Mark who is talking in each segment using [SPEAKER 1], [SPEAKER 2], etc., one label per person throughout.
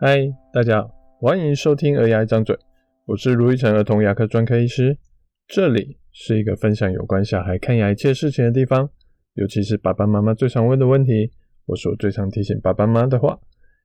[SPEAKER 1] 嗨，大家好，欢迎收听《儿牙一张嘴》，我是卢玉成儿童牙科专科医师。这里是一个分享有关小孩看牙一切事情的地方，尤其是爸爸妈妈最常问的问题，或是我最常提醒爸爸妈妈的话，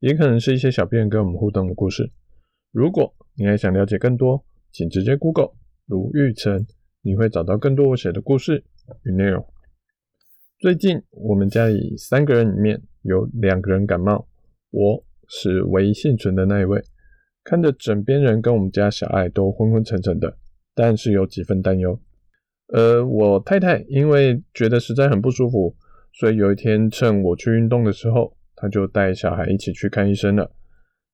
[SPEAKER 1] 也可能是一些小病人跟我们互动的故事。如果你还想了解更多，请直接 Google 卢玉成，你会找到更多我写的故事与内容。最近我们家里三个人里面有两个人感冒，我。是唯一幸存的那一位，看着枕边人跟我们家小爱都昏昏沉沉的，但是有几分担忧。呃，我太太因为觉得实在很不舒服，所以有一天趁我去运动的时候，她就带小孩一起去看医生了。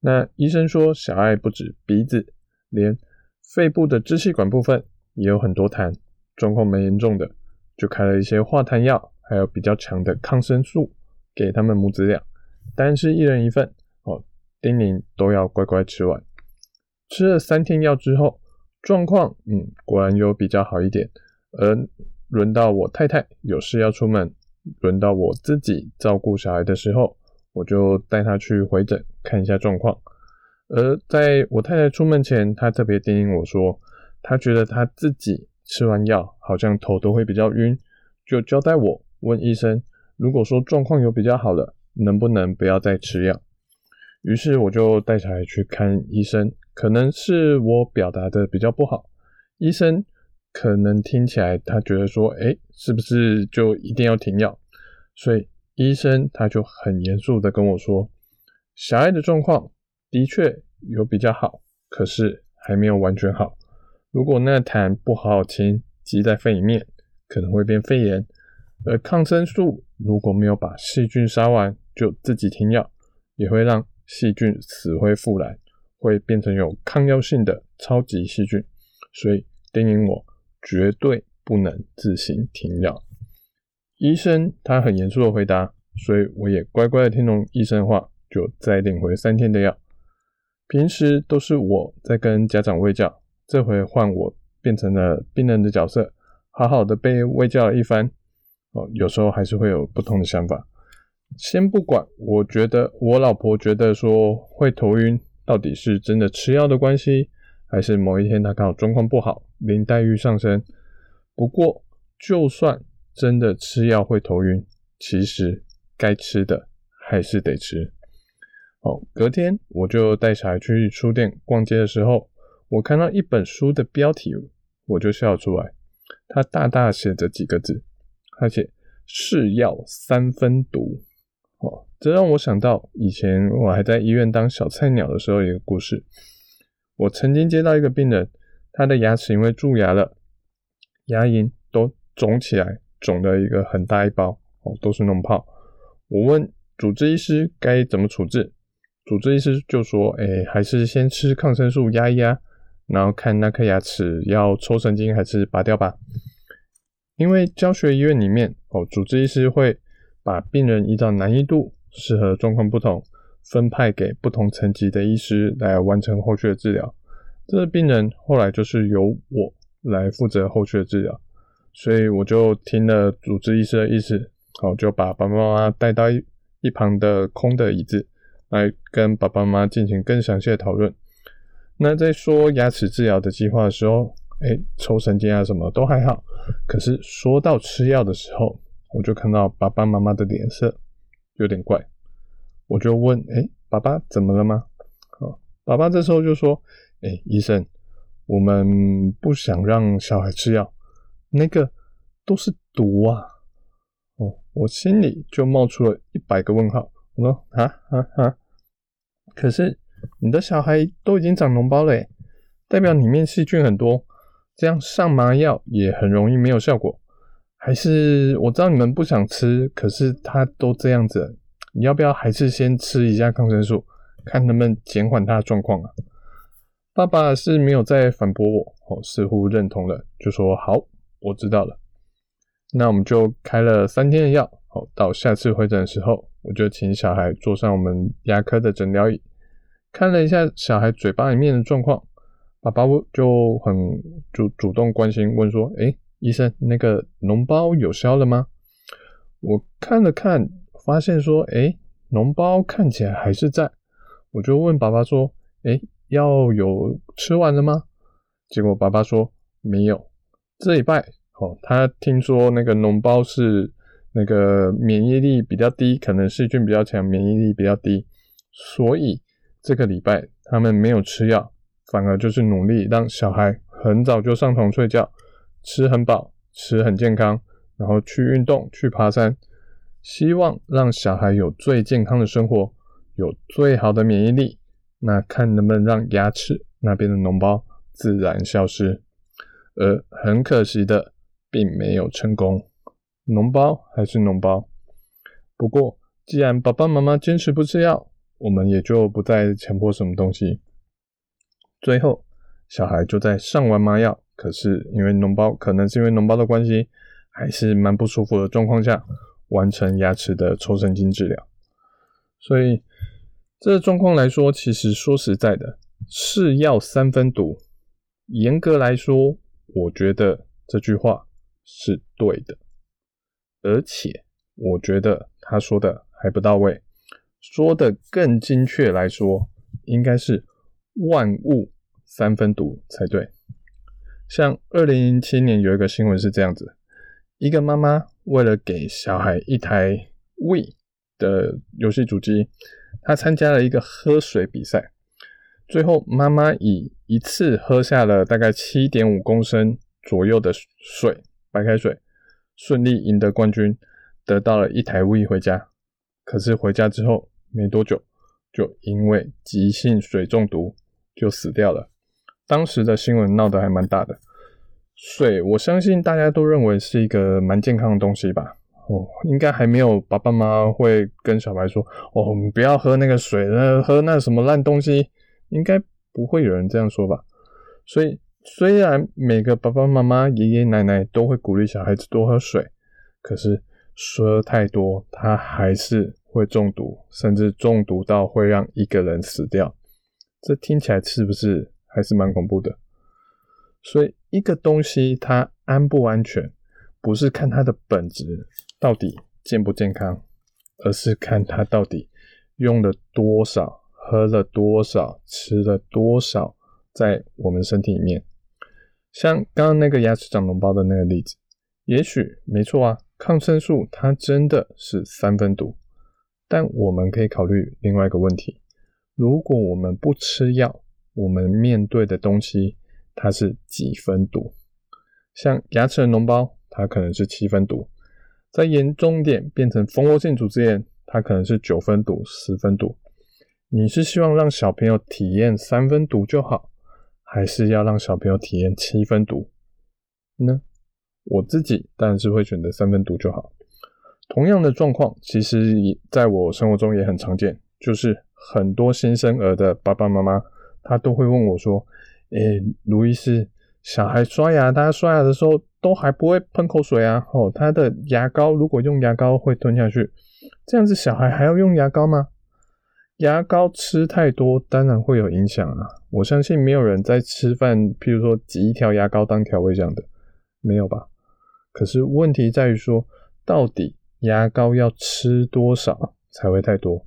[SPEAKER 1] 那医生说，小爱不止鼻子，连肺部的支气管部分也有很多痰，状况蛮严重的，就开了一些化痰药，还有比较强的抗生素给他们母子俩，但是一人一份。叮咛都要乖乖吃完。吃了三天药之后，状况嗯果然有比较好一点。而轮到我太太有事要出门，轮到我自己照顾小孩的时候，我就带她去回诊看一下状况。而在我太太出门前，她特别叮咛我说，她觉得她自己吃完药好像头都会比较晕，就交代我问医生，如果说状况有比较好了，能不能不要再吃药？于是我就带小孩去看医生，可能是我表达的比较不好，医生可能听起来他觉得说，哎，是不是就一定要停药？所以医生他就很严肃的跟我说，小爱的状况的确有比较好，可是还没有完全好。如果那痰不好好清，积在肺里面，可能会变肺炎。而抗生素如果没有把细菌杀完，就自己停药，也会让细菌死灰复燃，会变成有抗药性的超级细菌，所以叮咛我绝对不能自行停药。医生他很严肃的回答，所以我也乖乖的听从医生的话，就再领回三天的药。平时都是我在跟家长喂教，这回换我变成了病人的角色，好好的被喂教了一番。哦，有时候还是会有不同的想法。先不管，我觉得我老婆觉得说会头晕，到底是真的吃药的关系，还是某一天她刚好状况不好，林黛玉上身。不过，就算真的吃药会头晕，其实该吃的还是得吃。好，隔天我就带小孩去书店逛街的时候，我看到一本书的标题，我就笑出来。它大大写着几个字，而且是药三分毒。哦，这让我想到以前我还在医院当小菜鸟的时候一个故事。我曾经接到一个病人，他的牙齿因为蛀牙了，牙龈都肿起来，肿了一个很大一包，哦，都是脓泡。我问主治医师该怎么处置，主治医师就说：“哎，还是先吃抗生素压一压，然后看那颗牙齿要抽神经还是拔掉吧。”因为教学医院里面，哦，主治医师会。把病人依照难易度、适合状况不同，分派给不同层级的医师来完成后续的治疗。这个病人后来就是由我来负责后续的治疗，所以我就听了主治医师的意思，好，就把爸爸妈妈带到一一旁的空的椅子，来跟爸爸妈妈进行更详细的讨论。那在说牙齿治疗的计划的时候，哎，抽神经啊什么都还好，可是说到吃药的时候，我就看到爸爸妈妈的脸色有点怪，我就问：“哎、爸爸怎么了吗？”哦，爸爸这时候就说：“哎、医生，我们不想让小孩吃药，那个都是毒啊！”哦，我心里就冒出了一百个问号。我说：“啊啊啊！可是你的小孩都已经长脓包了，代表里面细菌很多，这样上麻药也很容易没有效果。”还是我知道你们不想吃，可是他都这样子，你要不要还是先吃一下抗生素，看能不能减缓他的状况啊？爸爸是没有再反驳我，哦，似乎认同了，就说好，我知道了。那我们就开了三天的药，好，到下次回诊的时候，我就请小孩坐上我们牙科的诊疗椅，看了一下小孩嘴巴里面的状况，爸爸就很主主动关心问说，诶医生，那个脓包有消了吗？我看了看，发现说，诶，脓包看起来还是在。我就问爸爸说：“诶，药有吃完了吗？”结果爸爸说：“没有。”这礼拜哦，他听说那个脓包是那个免疫力比较低，可能细菌比较强，免疫力比较低，所以这个礼拜他们没有吃药，反而就是努力让小孩很早就上床睡觉，吃很饱，吃很健康，然后去运动，去爬山，希望让小孩有最健康的生活，有最好的免疫力，那看能不能让牙齿那边的脓包自然消失。而很可惜的，并没有成功。脓包还是脓包。不过，既然爸爸妈妈坚持不吃药，我们也就不再强迫什么东西。最后，小孩就在上完麻药，可是因为脓包，可能是因为脓包的关系，还是蛮不舒服的状况下，完成牙齿的抽神经治疗。所以，这状况来说，其实说实在的，是药三分毒。严格来说，我觉得这句话是对的，而且我觉得他说的还不到位，说的更精确来说，应该是万物三分毒才对。像二零零七年有一个新闻是这样子：一个妈妈为了给小孩一台 Wii 的游戏主机，她参加了一个喝水比赛。最后，妈妈以一次喝下了大概七点五公升左右的水，白开水，顺利赢得冠军，得到了一台 Wii 回家。可是回家之后没多久，就因为急性水中毒就死掉了。当时的新闻闹得还蛮大的。水，我相信大家都认为是一个蛮健康的东西吧？哦，应该还没有爸爸妈妈会跟小孩说：“哦，我们不要喝那个水，那喝那什么烂东西。”应该不会有人这样说吧？所以虽然每个爸爸妈妈、爷爷奶奶都会鼓励小孩子多喝水，可是喝太多，他还是会中毒，甚至中毒到会让一个人死掉。这听起来是不是还是蛮恐怖的？所以一个东西它安不安全，不是看它的本质到底健不健康，而是看它到底用了多少。喝了多少，吃了多少，在我们身体里面，像刚刚那个牙齿长脓包的那个例子，也许没错啊，抗生素它真的是三分毒，但我们可以考虑另外一个问题：如果我们不吃药，我们面对的东西它是几分毒？像牙齿的脓包，它可能是七分毒；再严重点，变成蜂窝性组织炎，它可能是九分毒、十分毒。你是希望让小朋友体验三分毒就好，还是要让小朋友体验七分毒呢？我自己当然是会选择三分毒就好。同样的状况，其实也在我生活中也很常见，就是很多新生儿的爸爸妈妈，他都会问我说：“诶、卢医师，小孩刷牙，大家刷牙的时候都还不会喷口水啊？哦，他的牙膏如果用牙膏会吞下去，这样子小孩还要用牙膏吗？”牙膏吃太多，当然会有影响啊！我相信没有人在吃饭，譬如说挤一条牙膏当调味这样的，没有吧？可是问题在于说，到底牙膏要吃多少才会太多？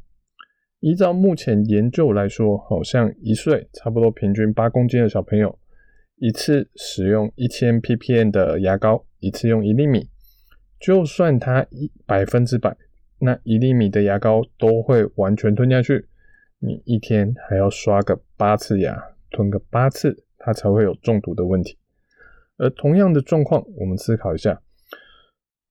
[SPEAKER 1] 依照目前研究来说，好像一岁差不多平均八公斤的小朋友，一次使用一千 ppm 的牙膏，一次用一粒米，就算他一百分之百。那一粒米的牙膏都会完全吞下去，你一天还要刷个八次牙，吞个八次，它才会有中毒的问题。而同样的状况，我们思考一下，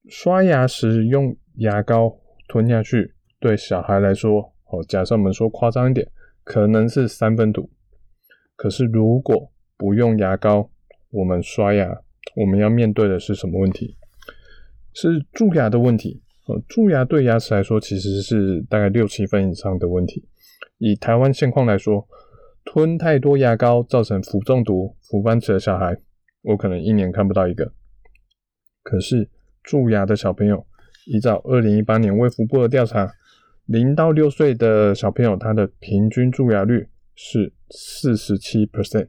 [SPEAKER 1] 刷牙时用牙膏吞下去，对小孩来说，哦，假设我们说夸张一点，可能是三分毒。可是如果不用牙膏，我们刷牙，我们要面对的是什么问题？是蛀牙的问题。呃，蛀牙对牙齿来说其实是大概六七分以上的问题。以台湾现况来说，吞太多牙膏造成氟中毒、氟斑齿的小孩，我可能一年看不到一个。可是蛀牙的小朋友，依照二零一八年卫福部的调查，零到六岁的小朋友，他的平均蛀牙率是四十七 percent，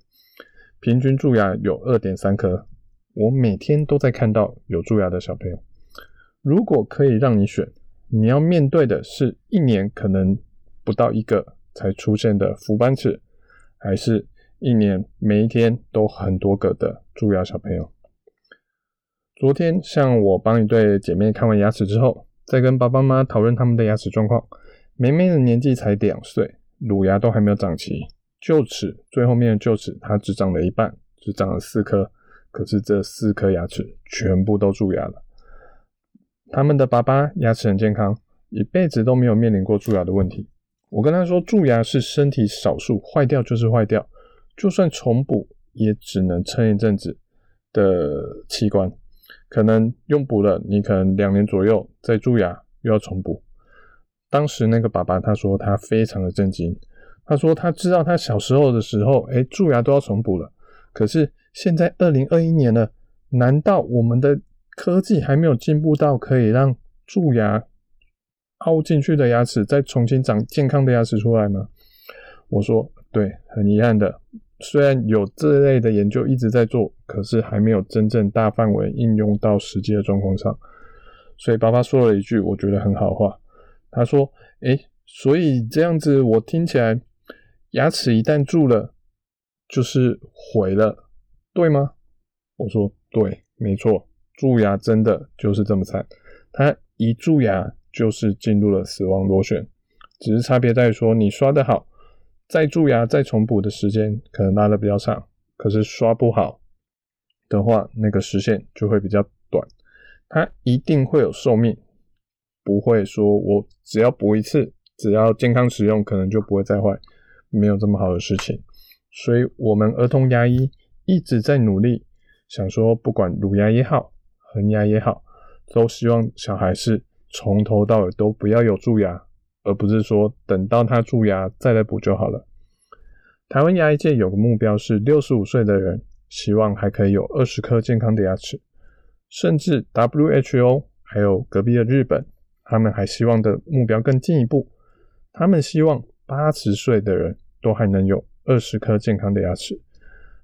[SPEAKER 1] 平均蛀牙有二点三颗。我每天都在看到有蛀牙的小朋友。如果可以让你选，你要面对的是一年可能不到一个才出现的氟斑齿，还是一年每一天都很多个的蛀牙小朋友？昨天，像我帮一对姐妹看完牙齿之后，在跟爸爸妈妈讨论他们的牙齿状况。梅梅的年纪才两岁，乳牙都还没有长齐，臼齿最后面的臼齿它只长了一半，只长了四颗，可是这四颗牙齿全部都蛀牙了。他们的爸爸牙齿很健康，一辈子都没有面临过蛀牙的问题。我跟他说，蛀牙是身体少数坏掉就是坏掉，就算重补也只能撑一阵子的器官，可能用补了，你可能两年左右再蛀牙又要重补。当时那个爸爸他说他非常的震惊，他说他知道他小时候的时候，诶，蛀牙都要重补了，可是现在二零二一年了，难道我们的科技还没有进步到可以让蛀牙？凹进去的牙齿再重新长健康的牙齿出来吗？我说对，很遗憾的，虽然有这类的研究一直在做，可是还没有真正大范围应用到实际的状况上。所以爸爸说了一句我觉得很好话，他说：“诶，所以这样子我听起来，牙齿一旦蛀了，就是毁了，对吗？”我说：“对，没错，蛀牙真的就是这么惨，它一蛀牙。”就是进入了死亡螺旋，只是差别在于说，你刷得好，再蛀牙再重补的时间可能拉得比较长，可是刷不好的话，那个时限就会比较短，它一定会有寿命，不会说我只要补一次，只要健康使用，可能就不会再坏，没有这么好的事情。所以，我们儿童牙医一直在努力，想说，不管乳牙也好，恒牙也好，都希望小孩是。从头到尾都不要有蛀牙，而不是说等到他蛀牙再来补就好了。台湾牙医界有个目标是六十五岁的人希望还可以有二十颗健康的牙齿，甚至 WHO 还有隔壁的日本，他们还希望的目标更进一步，他们希望八十岁的人都还能有二十颗健康的牙齿。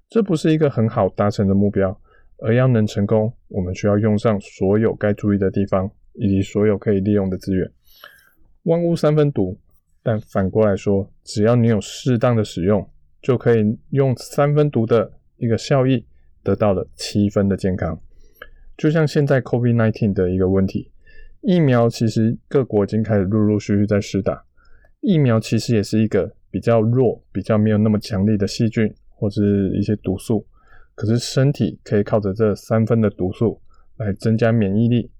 [SPEAKER 1] 这不是一个很好达成的目标，而要能成功，我们需要用上所有该注意的地方。以及所有可以利用的资源，万物三分毒，但反过来说，只要你有适当的使用，就可以用三分毒的一个效益，得到了七分的健康。就像现在 COVID-19 的一个问题，疫苗其实各国已经开始陆陆续续在施打，疫苗其实也是一个比较弱、比较没有那么强力的细菌或者一些毒素，可是身体可以靠着这三分的毒素来增加免疫力。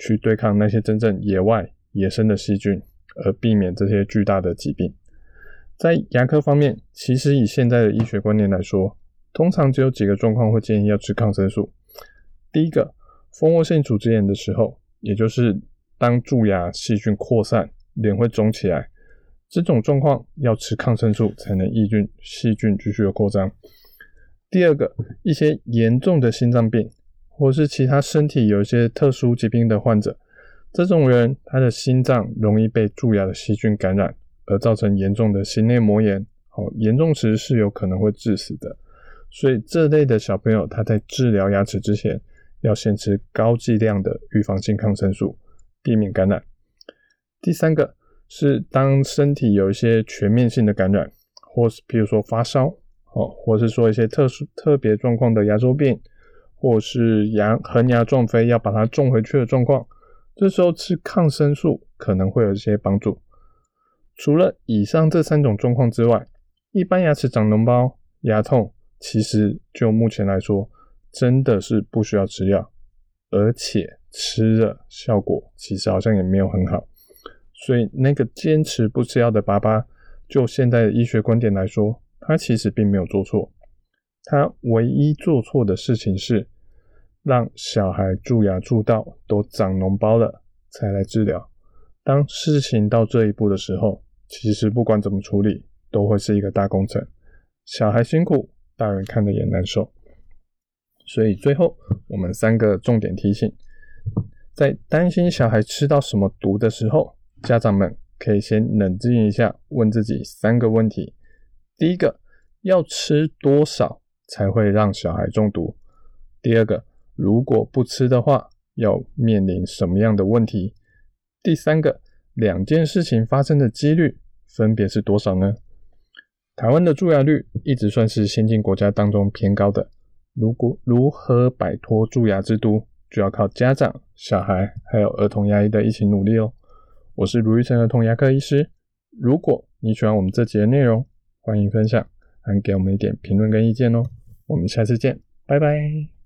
[SPEAKER 1] 去对抗那些真正野外野生的细菌，而避免这些巨大的疾病。在牙科方面，其实以现在的医学观念来说，通常只有几个状况会建议要吃抗生素。第一个，蜂窝性组织炎的时候，也就是当蛀牙细菌扩散，脸会肿起来，这种状况要吃抗生素才能抑菌细菌继续的扩张。第二个，一些严重的心脏病。或是其他身体有一些特殊疾病的患者，这种人他的心脏容易被蛀牙的细菌感染，而造成严重的心内膜炎，哦，严重时是有可能会致死的。所以这类的小朋友，他在治疗牙齿之前，要先吃高剂量的预防性抗生素，避免感染。第三个是当身体有一些全面性的感染，或是譬如说发烧，哦，或是说一些特殊特别状况的牙周病。或是牙恒牙撞飞要把它种回去的状况，这时候吃抗生素可能会有一些帮助。除了以上这三种状况之外，一般牙齿长脓包、牙痛，其实就目前来说，真的是不需要吃药，而且吃了效果其实好像也没有很好。所以那个坚持不吃药的爸爸，就现在的医学观点来说，他其实并没有做错。他唯一做错的事情是，让小孩蛀牙蛀到都长脓包了才来治疗。当事情到这一步的时候，其实不管怎么处理，都会是一个大工程。小孩辛苦，大人看了也难受。所以最后，我们三个重点提醒：在担心小孩吃到什么毒的时候，家长们可以先冷静一下，问自己三个问题。第一个，要吃多少？才会让小孩中毒。第二个，如果不吃的话，要面临什么样的问题？第三个，两件事情发生的几率分别是多少呢？台湾的蛀牙率一直算是先进国家当中偏高的。如果如何摆脱蛀牙之都，就要靠家长、小孩还有儿童牙医的一起努力哦。我是卢玉成儿童牙科医师。如果你喜欢我们这集的内容，欢迎分享，还给我们一点评论跟意见哦。我们下次见，拜拜。